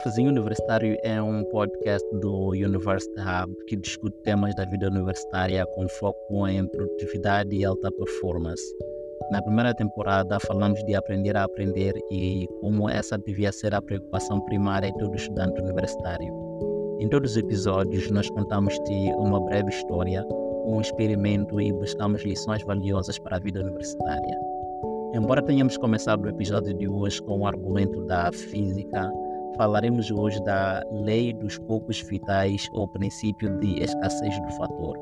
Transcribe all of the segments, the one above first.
Cafezinho Universitário é um podcast do University Hub que discute temas da vida universitária com foco em produtividade e alta performance. Na primeira temporada, falamos de aprender a aprender e como essa devia ser a preocupação primária de todo estudante universitário. Em todos os episódios, nós contamos-te uma breve história, um experimento e buscamos lições valiosas para a vida universitária. Embora tenhamos começado o episódio de hoje com o argumento da física, falaremos hoje da lei dos poucos vitais ou princípio de escassez do fator.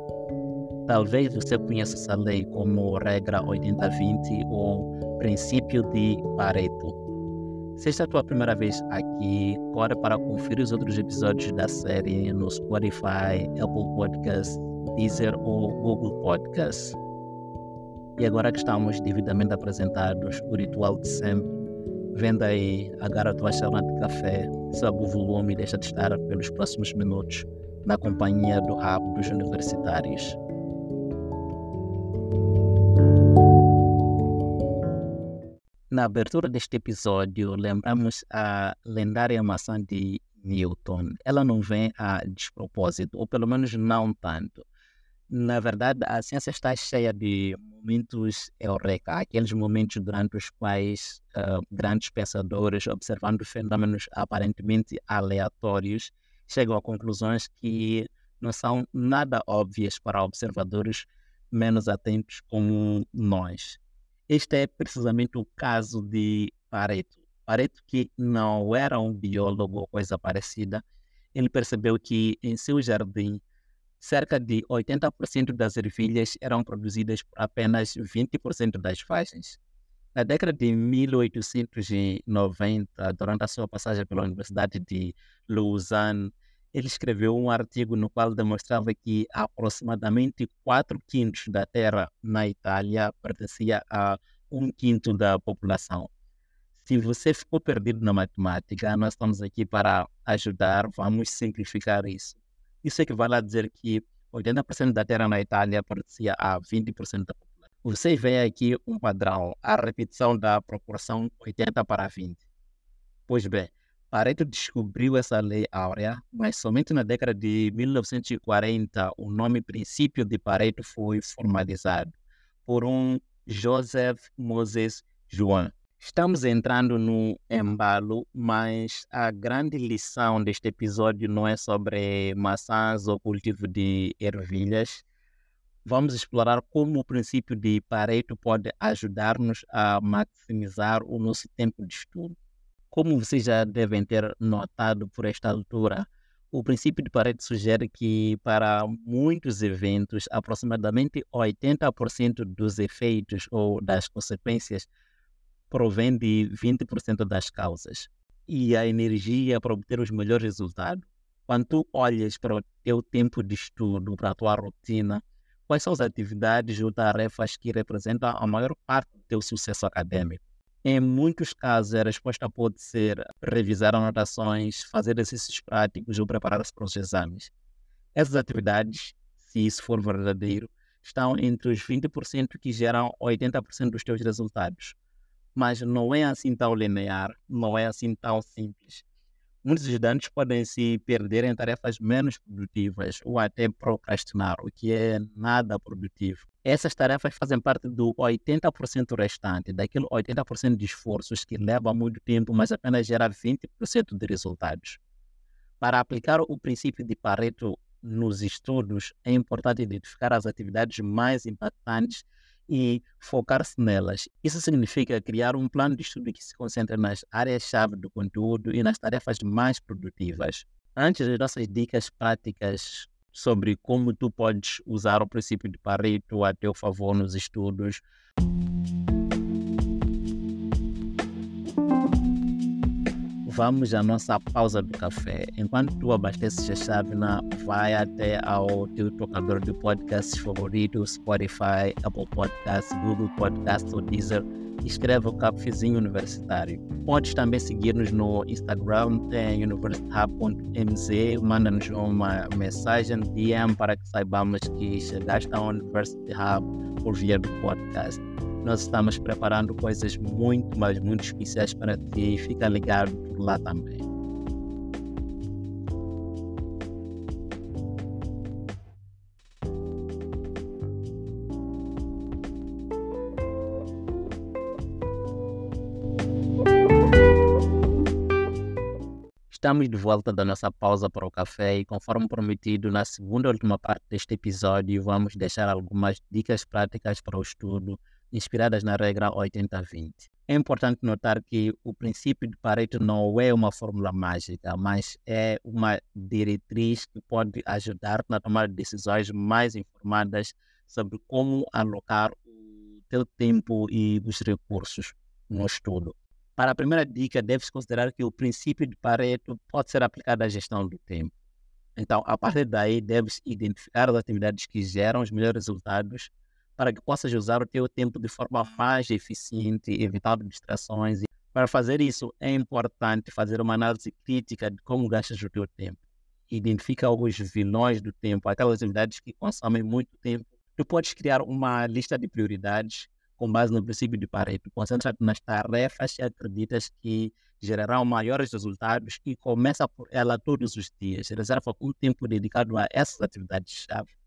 Talvez você conheça essa lei como regra 80-20 ou princípio de Pareto. Se esta é a tua primeira vez aqui, corre para conferir os outros episódios da série no Spotify, Apple Podcasts, Deezer ou Google Podcasts. E agora que estamos devidamente apresentados, o ritual de sempre, venda aí, a tua chama de café, sobe o volume e deixa de estar pelos próximos minutos na companhia do rabo dos universitários. Na abertura deste episódio, lembramos a lendária maçã de Newton. Ela não vem a despropósito, ou pelo menos não tanto. Na verdade, a ciência está cheia de momentos eureka, aqueles momentos durante os quais uh, grandes pensadores, observando fenômenos aparentemente aleatórios, chegam a conclusões que não são nada óbvias para observadores menos atentos como nós. Este é precisamente o caso de Pareto. Pareto, que não era um biólogo ou coisa parecida, ele percebeu que em seu jardim cerca de 80% das ervilhas eram produzidas por apenas 20% das faixas. Na década de 1890, durante a sua passagem pela Universidade de Lausanne, ele escreveu um artigo no qual demonstrava que aproximadamente 4 quintos da terra na Itália pertencia a um quinto da população. Se você ficou perdido na matemática, nós estamos aqui para ajudar, vamos simplificar isso. Isso equivale a dizer que 80% da terra na Itália pertencia a 20% da população. Você vê aqui um padrão, a repetição da proporção 80 para 20. Pois bem, Pareto descobriu essa lei áurea, mas somente na década de 1940 o nome princípio de Pareto foi formalizado por um Joseph Moses Joan. Estamos entrando no embalo, mas a grande lição deste episódio não é sobre maçãs ou cultivo de ervilhas. Vamos explorar como o princípio de Pareto pode ajudar-nos a maximizar o nosso tempo de estudo. Como vocês já devem ter notado por esta altura, o princípio de Pareto sugere que para muitos eventos, aproximadamente 80% dos efeitos ou das consequências provém de 20% das causas. E a energia para obter os melhores resultados, quando tu olhas para o teu tempo de estudo, para a tua rotina, quais são as atividades ou tarefas que representam a maior parte do teu sucesso acadêmico? Em muitos casos, a resposta pode ser revisar anotações, fazer exercícios práticos ou preparar-se para os exames. Essas atividades, se isso for verdadeiro, estão entre os 20% que geram 80% dos teus resultados mas não é assim tão linear, não é assim tão simples. Muitos estudantes podem se perder em tarefas menos produtivas ou até procrastinar, o que é nada produtivo. Essas tarefas fazem parte do 80% restante, daquele 80% de esforços que leva muito tempo, mas apenas gera 20% de resultados. Para aplicar o princípio de Pareto nos estudos, é importante identificar as atividades mais impactantes e focar-se nelas. Isso significa criar um plano de estudo que se concentre nas áreas-chave do conteúdo e nas tarefas mais produtivas. Antes das nossas dicas práticas sobre como tu podes usar o princípio de Pareto a teu favor nos estudos, vamos à nossa pausa do café. Enquanto tu abasteces a chávena, vai até ao teu tocador de podcasts favorito, Spotify, Apple Podcasts, Google Podcasts ou Deezer. Escreve o Cafezinho Universitário. Podes também seguir-nos no Instagram, tem universityhub.mz, manda-nos uma mensagem, DM para que saibamos que chegaste ao University Hub por via do podcast nós estamos preparando coisas muito, mas muito especiais para ti. Fica ligado lá também. Estamos de volta da nossa pausa para o café e, conforme prometido, na segunda e última parte deste episódio, vamos deixar algumas dicas práticas para o estudo inspiradas na regra 80-20. É importante notar que o princípio de Pareto não é uma fórmula mágica, mas é uma diretriz que pode ajudar na tomada de decisões mais informadas sobre como alocar o teu tempo e os recursos no estudo. Para a primeira dica, deve-se considerar que o princípio de Pareto pode ser aplicado à gestão do tempo. Então, a partir daí, deves identificar as atividades que geram os melhores resultados para que possas usar o teu tempo de forma mais eficiente, evitando distrações. Para fazer isso, é importante fazer uma análise crítica de como gastas o teu tempo. Identifica os vilões do tempo, aquelas atividades que consomem muito tempo. Tu podes criar uma lista de prioridades com base no princípio de Pareto. Concentra-te nas tarefas que acreditas que gerarão maiores resultados e começa por ela todos os dias. Reserva um tempo dedicado a essas atividades-chave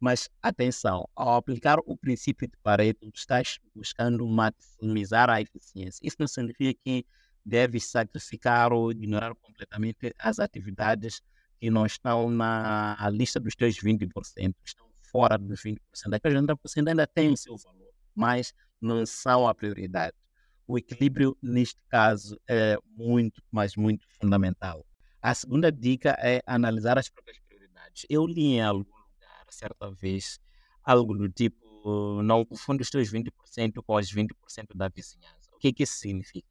mas atenção, ao aplicar o princípio de Pareto, estás buscando maximizar a eficiência. Isso não significa que deves sacrificar ou ignorar completamente as atividades que não estão na lista dos teus 20%, estão fora dos 20%. Aqueles 80% ainda têm o seu valor, mas não são a prioridade. O equilíbrio, neste caso, é muito, mas muito fundamental. A segunda dica é analisar as próprias prioridades. Eu li em algum certa vez algo do tipo: não confunde os teus 20% com os 20% da vizinhança. O que, que isso significa?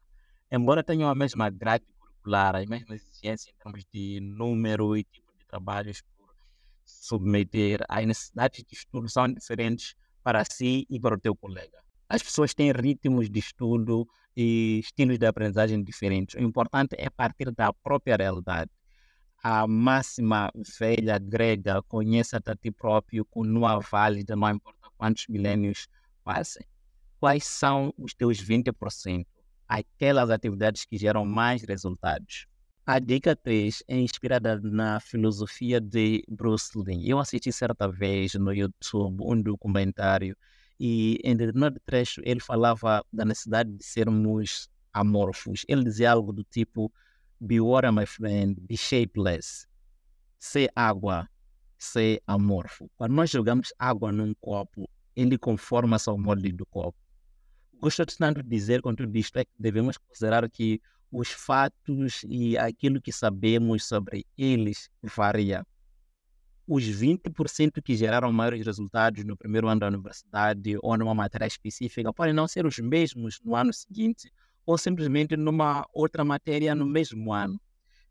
Embora tenham a mesma grade curricular, as mesmas exigências em termos de número e tipo de trabalhos por submeter, as necessidades de estudo são diferentes para si e para o teu colega. As pessoas têm ritmos de estudo e estilos de aprendizagem diferentes. O importante é partir da própria realidade a máxima velha grega, conheça-te a ti próprio, continua válida, não importa quantos milênios passem. Quais são os teus 20%? Aquelas atividades que geram mais resultados. A dica 3 é inspirada na filosofia de Bruce Lee. Eu assisti certa vez no YouTube um documentário e em determinado trecho ele falava da necessidade de sermos amorfos. Ele dizia algo do tipo Be water, my friend. Be shapeless. Ser água. Ser amorfo. Quando nós jogamos água num copo, ele conforma-se ao molde do copo. Gosto tanto de dizer com tudo isto é que devemos considerar que os fatos e aquilo que sabemos sobre eles varia. Os 20% que geraram maiores resultados no primeiro ano da universidade ou numa matéria específica podem não ser os mesmos no ano seguinte ou simplesmente numa outra matéria no mesmo ano.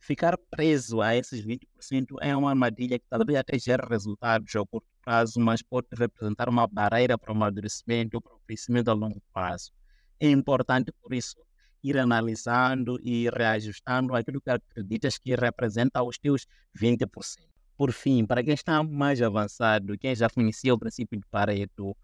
Ficar preso a esses 20% é uma armadilha que talvez até gere resultados a curto prazo, mas pode representar uma barreira para o amadurecimento ou para o crescimento a longo prazo. É importante, por isso, ir analisando e reajustando aquilo que acreditas que representa os teus 20%. Por fim, para quem está mais avançado, quem já conhecia o princípio de Pareto,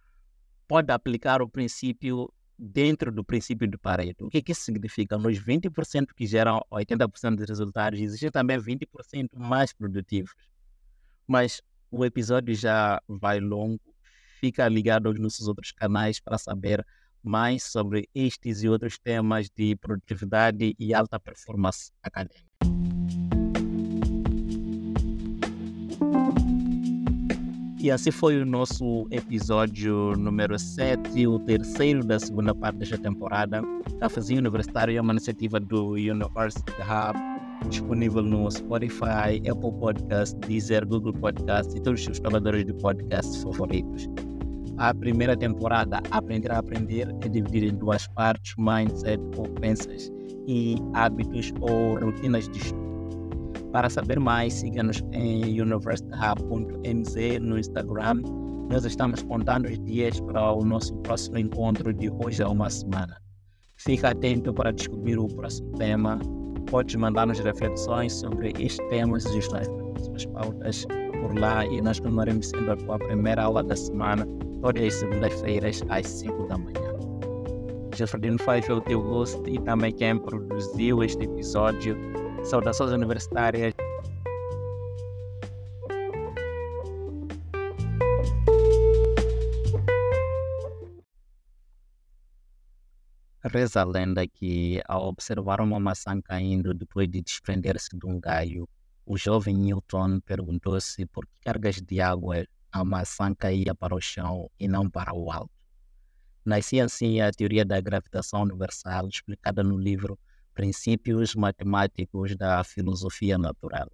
pode aplicar o princípio dentro do princípio de Pareto. O que, que isso significa? Nos 20% que geram 80% dos resultados, existem também 20% mais produtivos. Mas o episódio já vai longo. Fica ligado aos nossos outros canais para saber mais sobre estes e outros temas de produtividade e alta performance acadêmica. E assim foi o nosso episódio número 7, o terceiro da segunda parte desta temporada. Cafezinho Universitário é uma iniciativa do University Hub, disponível no Spotify, Apple Podcast, Deezer, Google Podcast e todos os seus tomadores de podcasts favoritos. A primeira temporada, Aprender a Aprender, é dividida em duas partes, Mindset ou Crenças e Hábitos ou Rotinas de Estudo. Para saber mais, siga-nos em universityhub.mz no Instagram. Nós estamos contando os dias para o nosso próximo encontro de hoje a uma semana. Fica atento para descobrir o próximo tema. Pode mandar-nos reflexões sobre este tema, sugestões para suas pautas por lá e nós continuaremos sendo a primeira aula da semana, todas as segundas-feiras às 5 da manhã. Jefferino Faz é o teu host e também quem produziu este episódio Saudações universitárias. Reza a lenda que, ao observar uma maçã caindo depois de desprender-se de um galho, o jovem Newton perguntou-se por que cargas de água a maçã caía para o chão e não para o alto. Nascia assim a teoria da gravitação universal, explicada no livro Princípios Matemáticos da Filosofia Natural.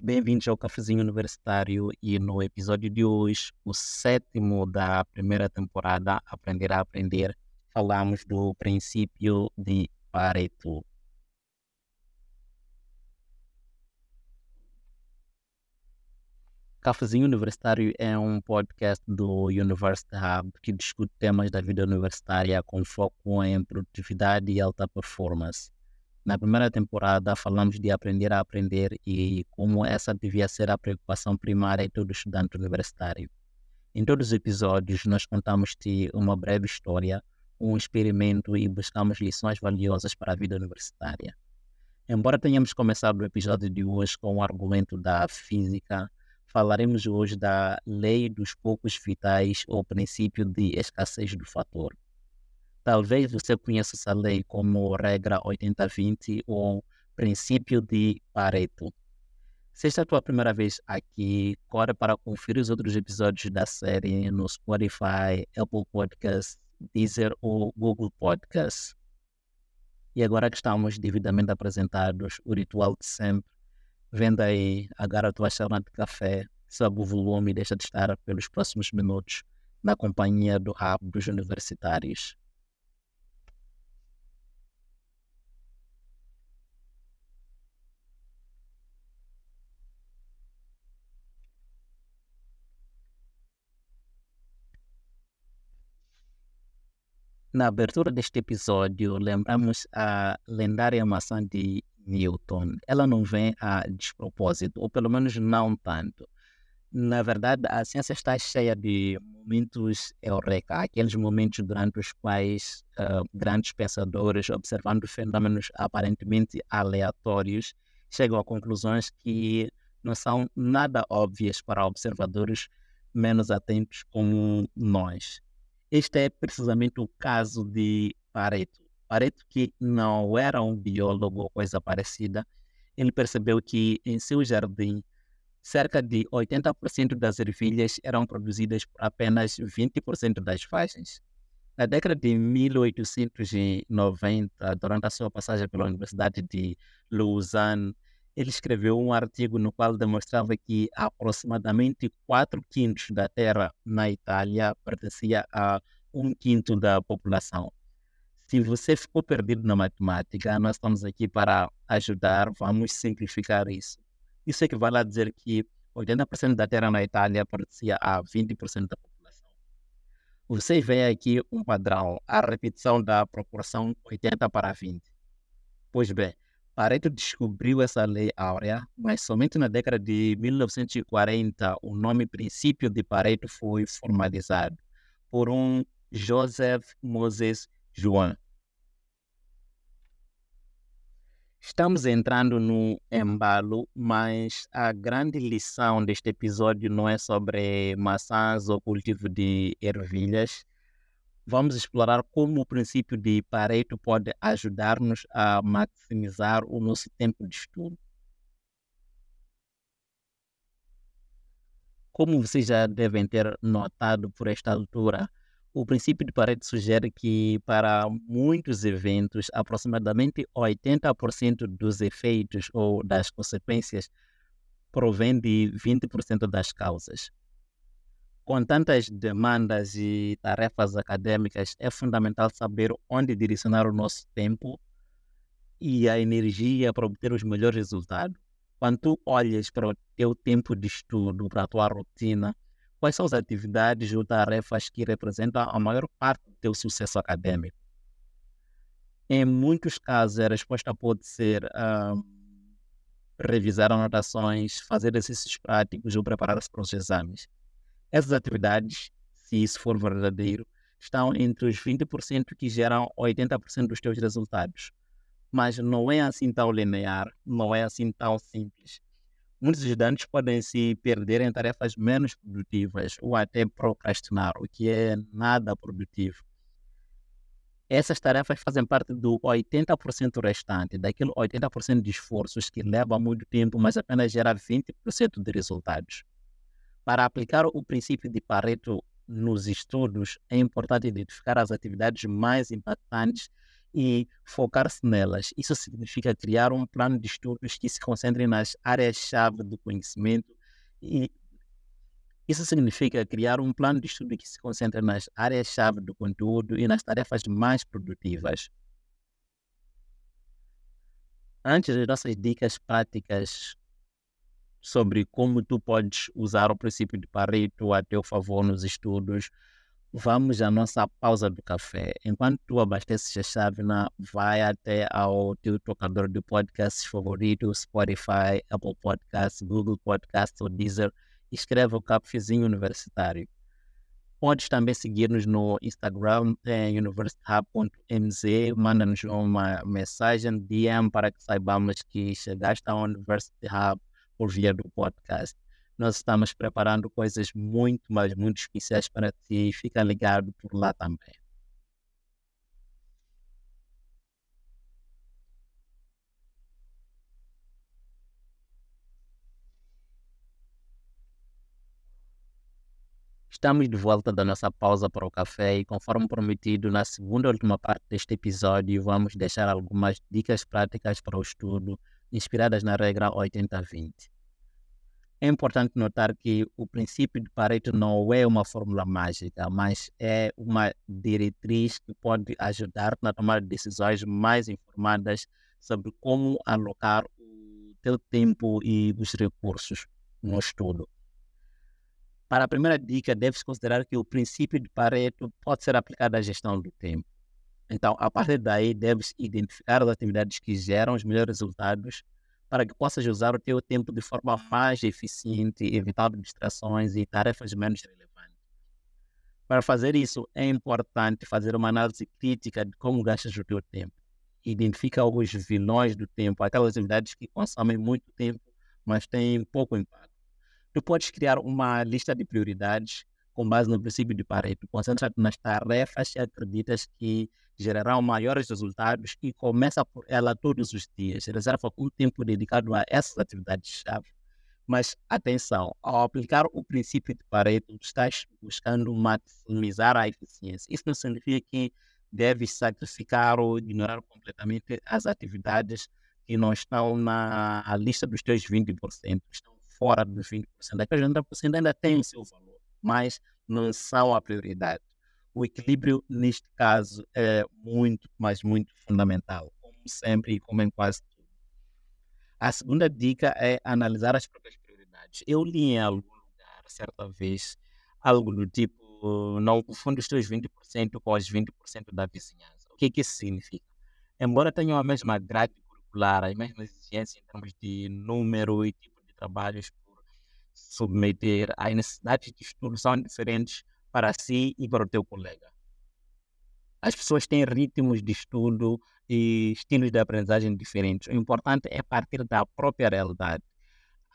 Bem-vindos ao Cafezinho Universitário e no episódio de hoje, o sétimo da primeira temporada, Aprender a Aprender, falamos do princípio de Pareto. Cafezinho Universitário é um podcast do University Hub que discute temas da vida universitária com foco em produtividade e alta performance. Na primeira temporada, falamos de aprender a aprender e como essa devia ser a preocupação primária de todo estudante universitário. Em todos os episódios, nós contamos-te uma breve história um experimento e buscamos lições valiosas para a vida universitária. Embora tenhamos começado o episódio de hoje com o argumento da física, falaremos hoje da lei dos poucos vitais ou princípio de escassez do fator. Talvez você conheça essa lei como regra 80-20 ou princípio de Pareto. Se esta é a tua primeira vez aqui, corre para conferir os outros episódios da série no Spotify, Apple Podcasts Deezer ou Google Podcast. E agora que estamos devidamente apresentados, o ritual de sempre, venda aí, agarra a tua chama de café, sobe o volume e deixa de estar pelos próximos minutos na companhia do rabo dos universitários. Na abertura deste episódio, lembramos a lendária maçã de Newton. Ela não vem a despropósito, ou pelo menos não tanto. Na verdade, a ciência está cheia de momentos eureka, aqueles momentos durante os quais uh, grandes pensadores, observando fenômenos aparentemente aleatórios, chegam a conclusões que não são nada óbvias para observadores menos atentos como nós. Este é precisamente o caso de Pareto. Pareto, que não era um biólogo ou coisa parecida, ele percebeu que em seu jardim cerca de 80% das ervilhas eram produzidas por apenas 20% das vagens. Na década de 1890, durante a sua passagem pela Universidade de Lausanne, ele escreveu um artigo no qual demonstrava que aproximadamente 4 quintos da terra na Itália pertencia a um quinto da população. Se você ficou perdido na matemática, nós estamos aqui para ajudar, vamos simplificar isso. Isso equivale a dizer que 80% da terra na Itália pertencia a 20% da população. Vocês veem aqui um padrão, a repetição da proporção 80 para 20. Pois bem, Pareto descobriu essa lei áurea, mas somente na década de 1940 o nome princípio de Pareto foi formalizado por um Joseph Moses João. Estamos entrando no embalo, mas a grande lição deste episódio não é sobre maçãs ou cultivo de ervilhas, vamos explorar como o princípio de Pareto pode ajudar-nos a maximizar o nosso tempo de estudo. Como vocês já devem ter notado por esta altura, o princípio de Pareto sugere que para muitos eventos, aproximadamente 80% dos efeitos ou das consequências provém de 20% das causas com tantas demandas e tarefas acadêmicas, é fundamental saber onde direcionar o nosso tempo e a energia para obter os melhores resultados. Quando tu olhas para o teu tempo de estudo, para a tua rotina, quais são as atividades ou tarefas que representam a maior parte do teu sucesso acadêmico? Em muitos casos, a resposta pode ser uh, revisar anotações, fazer exercícios práticos ou preparar-se para os exames. Essas atividades, se isso for verdadeiro, estão entre os 20% que geram 80% dos teus resultados. Mas não é assim tão linear, não é assim tão simples. Muitos estudantes podem se perder em tarefas menos produtivas ou até procrastinar, o que é nada produtivo. Essas tarefas fazem parte do 80% restante, daquele 80% de esforços que leva muito tempo, mas apenas gera 20% de resultados. Para aplicar o princípio de Pareto nos estudos, é importante identificar as atividades mais impactantes e focar-se nelas. Isso significa criar um plano de estudos que se concentre nas áreas-chave do conhecimento e isso significa criar um plano de estudo que se concentre nas áreas-chave do conteúdo e nas tarefas mais produtivas. Antes das nossas dicas práticas sobre como tu podes usar o princípio de Pareto a teu favor nos estudos, vamos à nossa pausa do café. Enquanto tu abasteces a chávena, vai até ao teu tocador de podcasts favorito, Spotify, Apple Podcasts, Google Podcasts ou Deezer escreve o Cafezinho Universitário. Podes também seguir-nos no Instagram, em universityhub.mz, manda-nos uma mensagem, DM, para que saibamos que chegaste ao University Hub por via do podcast. Nós estamos preparando coisas muito, mas muito especiais para ti. Fica ligado por lá também. Estamos de volta da nossa pausa para o café e, conforme prometido, na segunda e última parte deste episódio, vamos deixar algumas dicas práticas para o estudo, inspiradas na regra 80-20. É importante notar que o princípio de Pareto não é uma fórmula mágica, mas é uma diretriz que pode ajudar na tomada de decisões mais informadas sobre como alocar o teu tempo e os recursos no estudo. Para a primeira dica, deve-se considerar que o princípio de Pareto pode ser aplicado à gestão do tempo. Então, a partir daí, deves identificar as atividades que geram os melhores resultados para que possas usar o teu tempo de forma mais eficiente, evitando distrações e tarefas menos relevantes. Para fazer isso, é importante fazer uma análise crítica de como gastas o teu tempo. Identifica os vilões do tempo, aquelas atividades que consomem muito tempo, mas têm pouco impacto tu podes criar uma lista de prioridades com base no princípio de Pareto. Concentra-te nas tarefas que acreditas que gerarão maiores resultados e começa por ela todos os dias. Reserva um tempo dedicado a essas atividades-chave. Mas atenção, ao aplicar o princípio de Pareto, estás buscando maximizar a eficiência. Isso não significa que deves sacrificar ou ignorar completamente as atividades que não estão na lista dos teus 20%, estão fora dos 20%. Aqueles 90% ainda têm seu valor, mas não são a prioridade. O equilíbrio, neste caso, é muito, mas muito fundamental, como sempre e como em quase tudo. A segunda dica é analisar as próprias prioridades. Eu li em algum lugar, certa vez, algo do tipo: não confunde os teus 20% com os 20% da vizinhança. O que, que isso significa? Embora tenham a mesma grade curricular, as mesmas exigências em termos de número e tipo trabalhos por submeter às necessidades de estudo são diferentes para si e para o teu colega. As pessoas têm ritmos de estudo e estilos de aprendizagem diferentes. O importante é partir da própria realidade.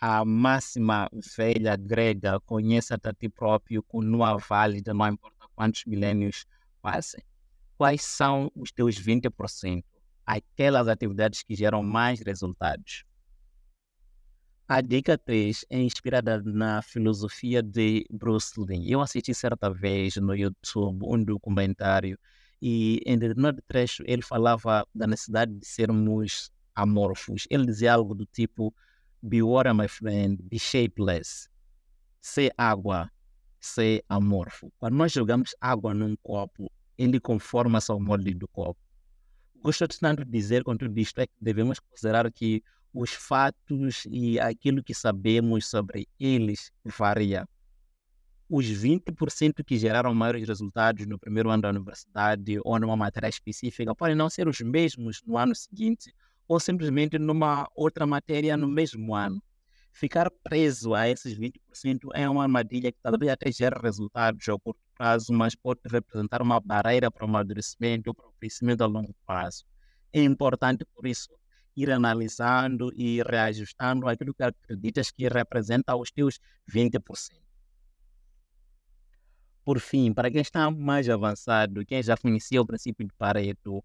A máxima velha grega, conheça-te a ti próprio, continua válida, não importa quantos milênios passem. Quais são os teus 20%? Aquelas atividades que geram mais resultados. A dica 3 é inspirada na filosofia de Bruce Lee. Eu assisti certa vez no YouTube um documentário e em determinado trecho ele falava da necessidade de sermos amorfos. Ele dizia algo do tipo: Be water, my friend, be shapeless. Ser água, ser amorfo. Quando nós jogamos água num copo, ele conforma-se ao molde do copo. Gosto tanto de dizer com tudo isto é que devemos considerar que os fatos e aquilo que sabemos sobre eles varia. Os 20% que geraram maiores resultados no primeiro ano da universidade ou numa matéria específica podem não ser os mesmos no ano seguinte ou simplesmente numa outra matéria no mesmo ano. Ficar preso a esses 20% é uma armadilha que talvez até gere resultados a curto prazo, mas pode representar uma barreira para o amadurecimento ou para o crescimento a longo prazo. É importante, por isso, ir analisando e reajustando aquilo que acreditas que representa os teus 20%. Por fim, para quem está mais avançado, quem já conhecia o princípio de Pareto,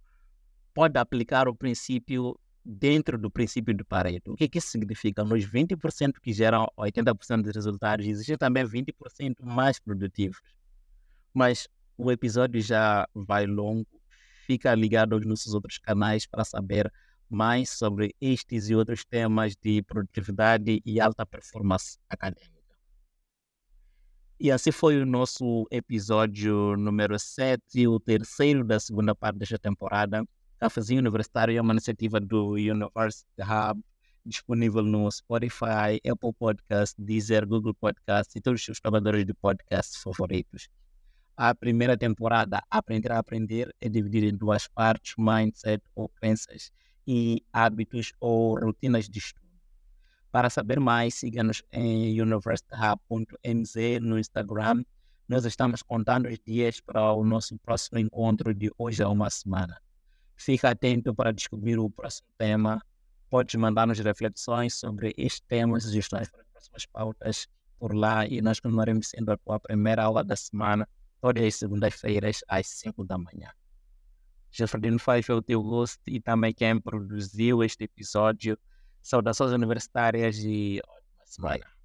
pode aplicar o princípio dentro do princípio de Pareto. O que, que isso significa? Nos 20% que geram 80% dos resultados, existem também 20% mais produtivos. Mas o episódio já vai longo, fica ligado aos nossos outros canais para saber mais sobre estes e outros temas de produtividade e alta performance acadêmica. E assim foi o nosso episódio número 7, o terceiro da segunda parte desta temporada. Cafezinho Universitário é uma iniciativa do University Hub, disponível no Spotify, Apple Podcast, Deezer, Google Podcast e todos os tocadores de podcasts favoritos. A primeira temporada, Aprender a Aprender, é dividida em duas partes, Mindset ou Crenças e Hábitos ou Rotinas de Estudo. Para saber mais, siga-nos em universityhub.mz no Instagram. Nós estamos contando os dias para o nosso próximo encontro de hoje a uma semana. Fica atento para descobrir o próximo tema. Pode mandar-nos reflexões sobre este tema, sugestões para as próximas pautas por lá e nós continuaremos sendo a tua primeira aula da semana, todas as segundas-feiras, às 5 da manhã. Jefferino Faifa é o teu host e também quem produziu este episódio. Saudações universitárias e ótima semana.